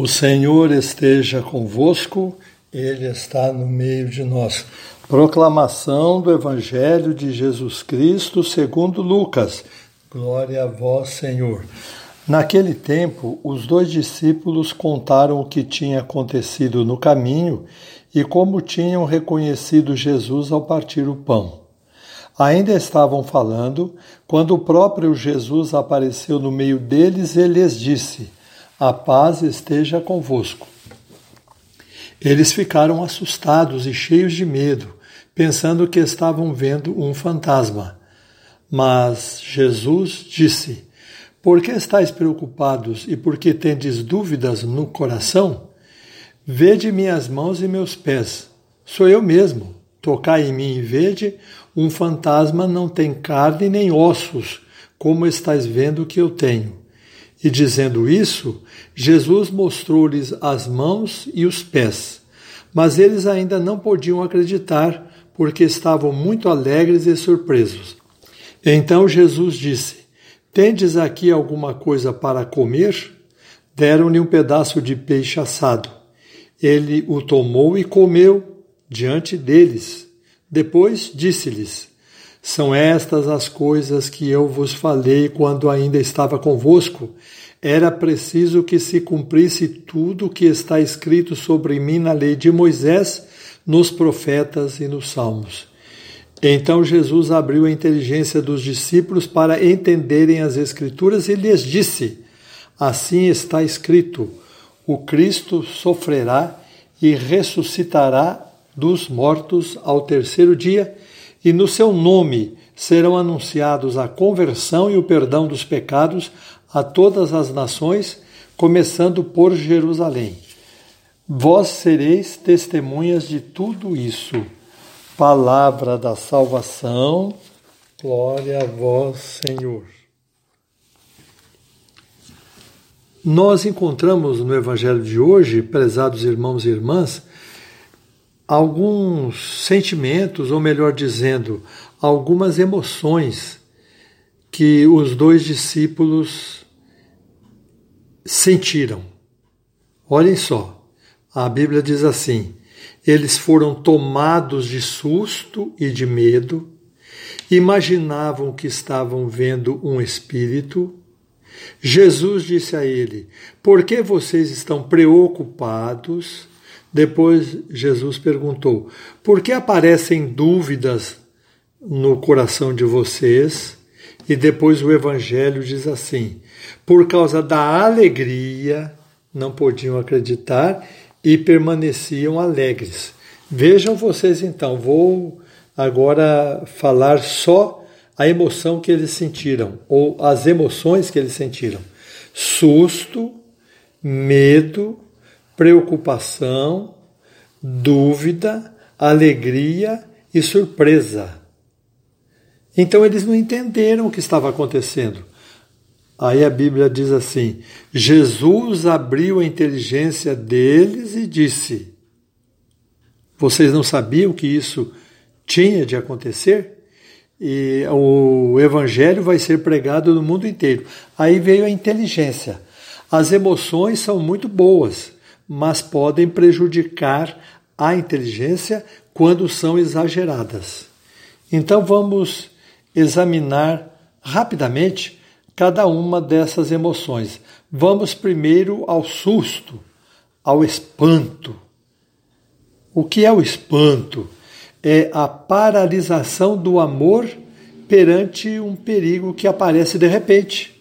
O Senhor esteja convosco, Ele está no meio de nós. Proclamação do Evangelho de Jesus Cristo segundo Lucas. Glória a vós, Senhor. Naquele tempo, os dois discípulos contaram o que tinha acontecido no caminho e como tinham reconhecido Jesus ao partir o pão. Ainda estavam falando quando o próprio Jesus apareceu no meio deles e lhes disse: a paz esteja convosco. Eles ficaram assustados e cheios de medo, pensando que estavam vendo um fantasma. Mas Jesus disse: Por que estáis preocupados e por que tendes dúvidas no coração? Vede minhas mãos e meus pés. Sou eu mesmo. Tocai em mim e vede, um fantasma não tem carne nem ossos, como estáis vendo que eu tenho. E dizendo isso, Jesus mostrou-lhes as mãos e os pés. Mas eles ainda não podiam acreditar, porque estavam muito alegres e surpresos. Então Jesus disse: Tendes aqui alguma coisa para comer? Deram-lhe um pedaço de peixe assado. Ele o tomou e comeu diante deles. Depois disse-lhes: são estas as coisas que eu vos falei quando ainda estava convosco. Era preciso que se cumprisse tudo o que está escrito sobre mim na lei de Moisés, nos profetas e nos salmos. Então Jesus abriu a inteligência dos discípulos para entenderem as Escrituras e lhes disse: Assim está escrito: o Cristo sofrerá e ressuscitará dos mortos ao terceiro dia e no seu nome serão anunciados a conversão e o perdão dos pecados a todas as nações, começando por Jerusalém. Vós sereis testemunhas de tudo isso. Palavra da salvação, glória a vós, Senhor. Nós encontramos no Evangelho de hoje, prezados irmãos e irmãs, alguns sentimentos, ou melhor dizendo, algumas emoções que os dois discípulos sentiram. Olhem só, a Bíblia diz assim: eles foram tomados de susto e de medo, imaginavam que estavam vendo um espírito. Jesus disse a ele: Por que vocês estão preocupados? Depois Jesus perguntou: Por que aparecem dúvidas no coração de vocês? E depois o Evangelho diz assim: Por causa da alegria, não podiam acreditar e permaneciam alegres. Vejam vocês então, vou agora falar só a emoção que eles sentiram, ou as emoções que eles sentiram: susto, medo, preocupação, dúvida, alegria e surpresa. Então eles não entenderam o que estava acontecendo. Aí a Bíblia diz assim: Jesus abriu a inteligência deles e disse: Vocês não sabiam que isso tinha de acontecer? E o evangelho vai ser pregado no mundo inteiro. Aí veio a inteligência. As emoções são muito boas, mas podem prejudicar a inteligência quando são exageradas. Então vamos examinar rapidamente cada uma dessas emoções. Vamos primeiro ao susto, ao espanto. O que é o espanto? É a paralisação do amor perante um perigo que aparece de repente.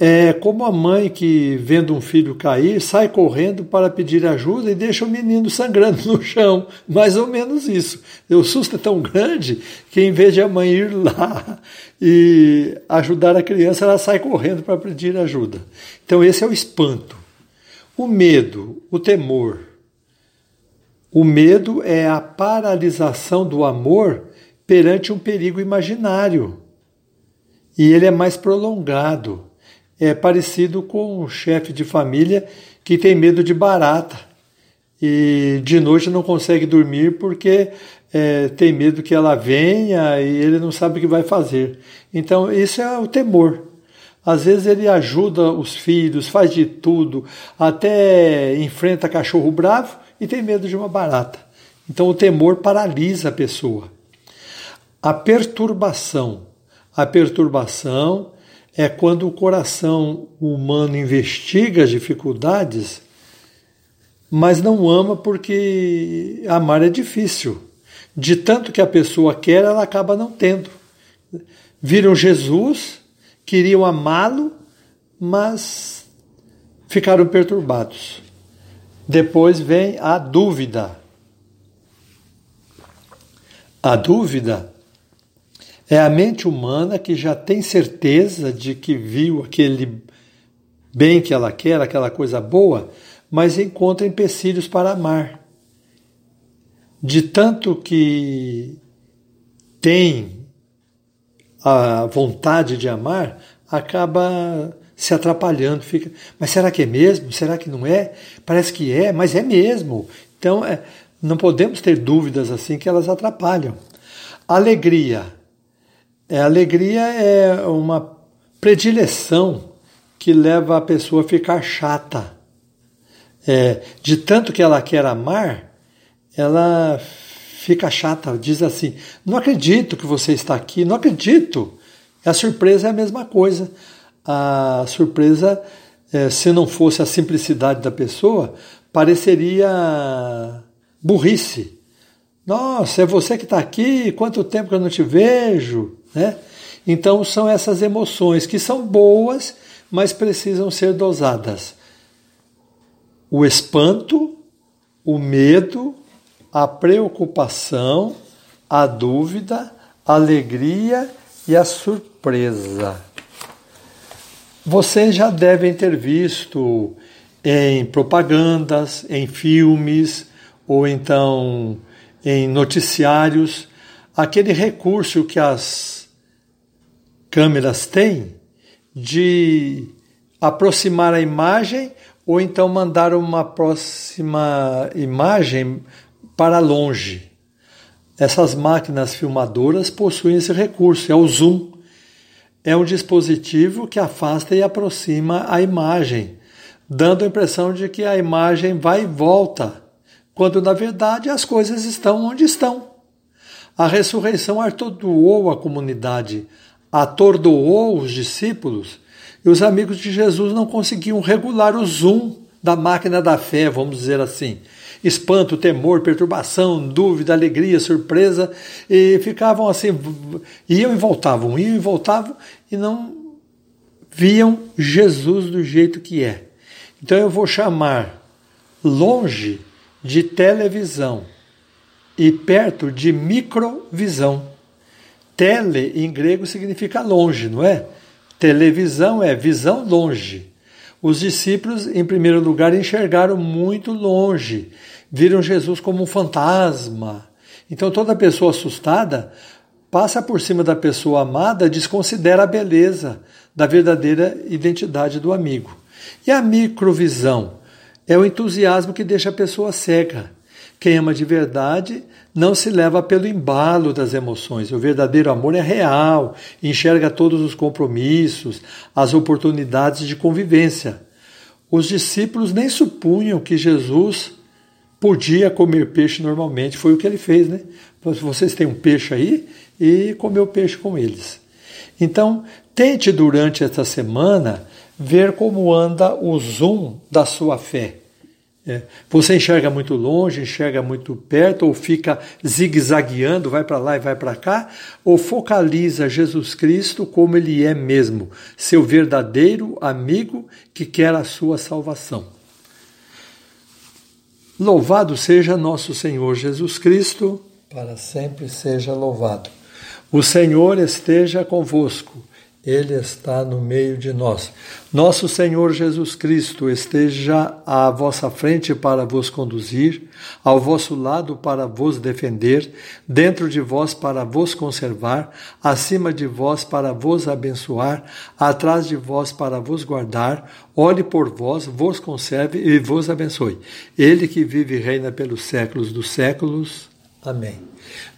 É como a mãe que, vendo um filho cair, sai correndo para pedir ajuda e deixa o menino sangrando no chão. Mais ou menos isso. O susto é tão grande que, em vez de a mãe ir lá e ajudar a criança, ela sai correndo para pedir ajuda. Então, esse é o espanto. O medo, o temor. O medo é a paralisação do amor perante um perigo imaginário. E ele é mais prolongado é parecido com um chefe de família que tem medo de barata e de noite não consegue dormir porque é, tem medo que ela venha e ele não sabe o que vai fazer. Então, isso é o temor. Às vezes ele ajuda os filhos, faz de tudo, até enfrenta cachorro bravo e tem medo de uma barata. Então o temor paralisa a pessoa. A perturbação. A perturbação é quando o coração humano investiga as dificuldades, mas não ama porque amar é difícil. De tanto que a pessoa quer, ela acaba não tendo. Viram Jesus, queriam amá-lo, mas ficaram perturbados. Depois vem a dúvida. A dúvida é a mente humana que já tem certeza de que viu aquele bem que ela quer, aquela coisa boa, mas encontra empecilhos para amar. De tanto que tem a vontade de amar, acaba se atrapalhando, fica, mas será que é mesmo? Será que não é? Parece que é, mas é mesmo. Então, é, não podemos ter dúvidas assim que elas atrapalham. Alegria é, alegria é uma predileção que leva a pessoa a ficar chata. É, de tanto que ela quer amar, ela fica chata, diz assim: Não acredito que você está aqui, não acredito. A surpresa é a mesma coisa. A surpresa, é, se não fosse a simplicidade da pessoa, pareceria burrice. Nossa, é você que está aqui, quanto tempo que eu não te vejo. Né? Então são essas emoções que são boas, mas precisam ser dosadas. O espanto, o medo, a preocupação, a dúvida, a alegria e a surpresa. Vocês já devem ter visto em propagandas, em filmes ou então em noticiários aquele recurso que as câmeras têm de aproximar a imagem ou então mandar uma próxima imagem para longe. Essas máquinas filmadoras possuem esse recurso, é o zoom. É um dispositivo que afasta e aproxima a imagem, dando a impressão de que a imagem vai e volta, quando na verdade as coisas estão onde estão. A ressurreição atordoou a comunidade, atordoou os discípulos e os amigos de Jesus não conseguiam regular o zoom da máquina da fé, vamos dizer assim. Espanto, temor, perturbação, dúvida, alegria, surpresa, e ficavam assim, iam e voltavam, iam e voltavam, e não viam Jesus do jeito que é. Então eu vou chamar longe de televisão e perto de microvisão. Tele em grego significa longe, não é? Televisão é visão longe. Os discípulos, em primeiro lugar, enxergaram muito longe, viram Jesus como um fantasma. Então toda pessoa assustada passa por cima da pessoa amada, desconsidera a beleza da verdadeira identidade do amigo. E a microvisão é o entusiasmo que deixa a pessoa cega. Quem ama de verdade não se leva pelo embalo das emoções. O verdadeiro amor é real, enxerga todos os compromissos, as oportunidades de convivência. Os discípulos nem supunham que Jesus podia comer peixe normalmente. Foi o que ele fez, né? Vocês têm um peixe aí e comeu peixe com eles. Então, tente durante esta semana ver como anda o zoom da sua fé. É. Você enxerga muito longe, enxerga muito perto, ou fica zigue-zagueando, vai para lá e vai para cá, ou focaliza Jesus Cristo como ele é mesmo, seu verdadeiro amigo que quer a sua salvação. Louvado seja nosso Senhor Jesus Cristo, para sempre seja louvado. O Senhor esteja convosco. Ele está no meio de nós. Nosso Senhor Jesus Cristo esteja à vossa frente para vos conduzir, ao vosso lado para vos defender, dentro de vós para vos conservar, acima de vós para vos abençoar, atrás de vós para vos guardar, olhe por vós, vos conserve e vos abençoe. Ele que vive e reina pelos séculos dos séculos. Amém.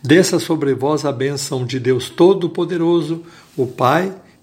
Desça sobre vós a bênção de Deus Todo-Poderoso, o Pai,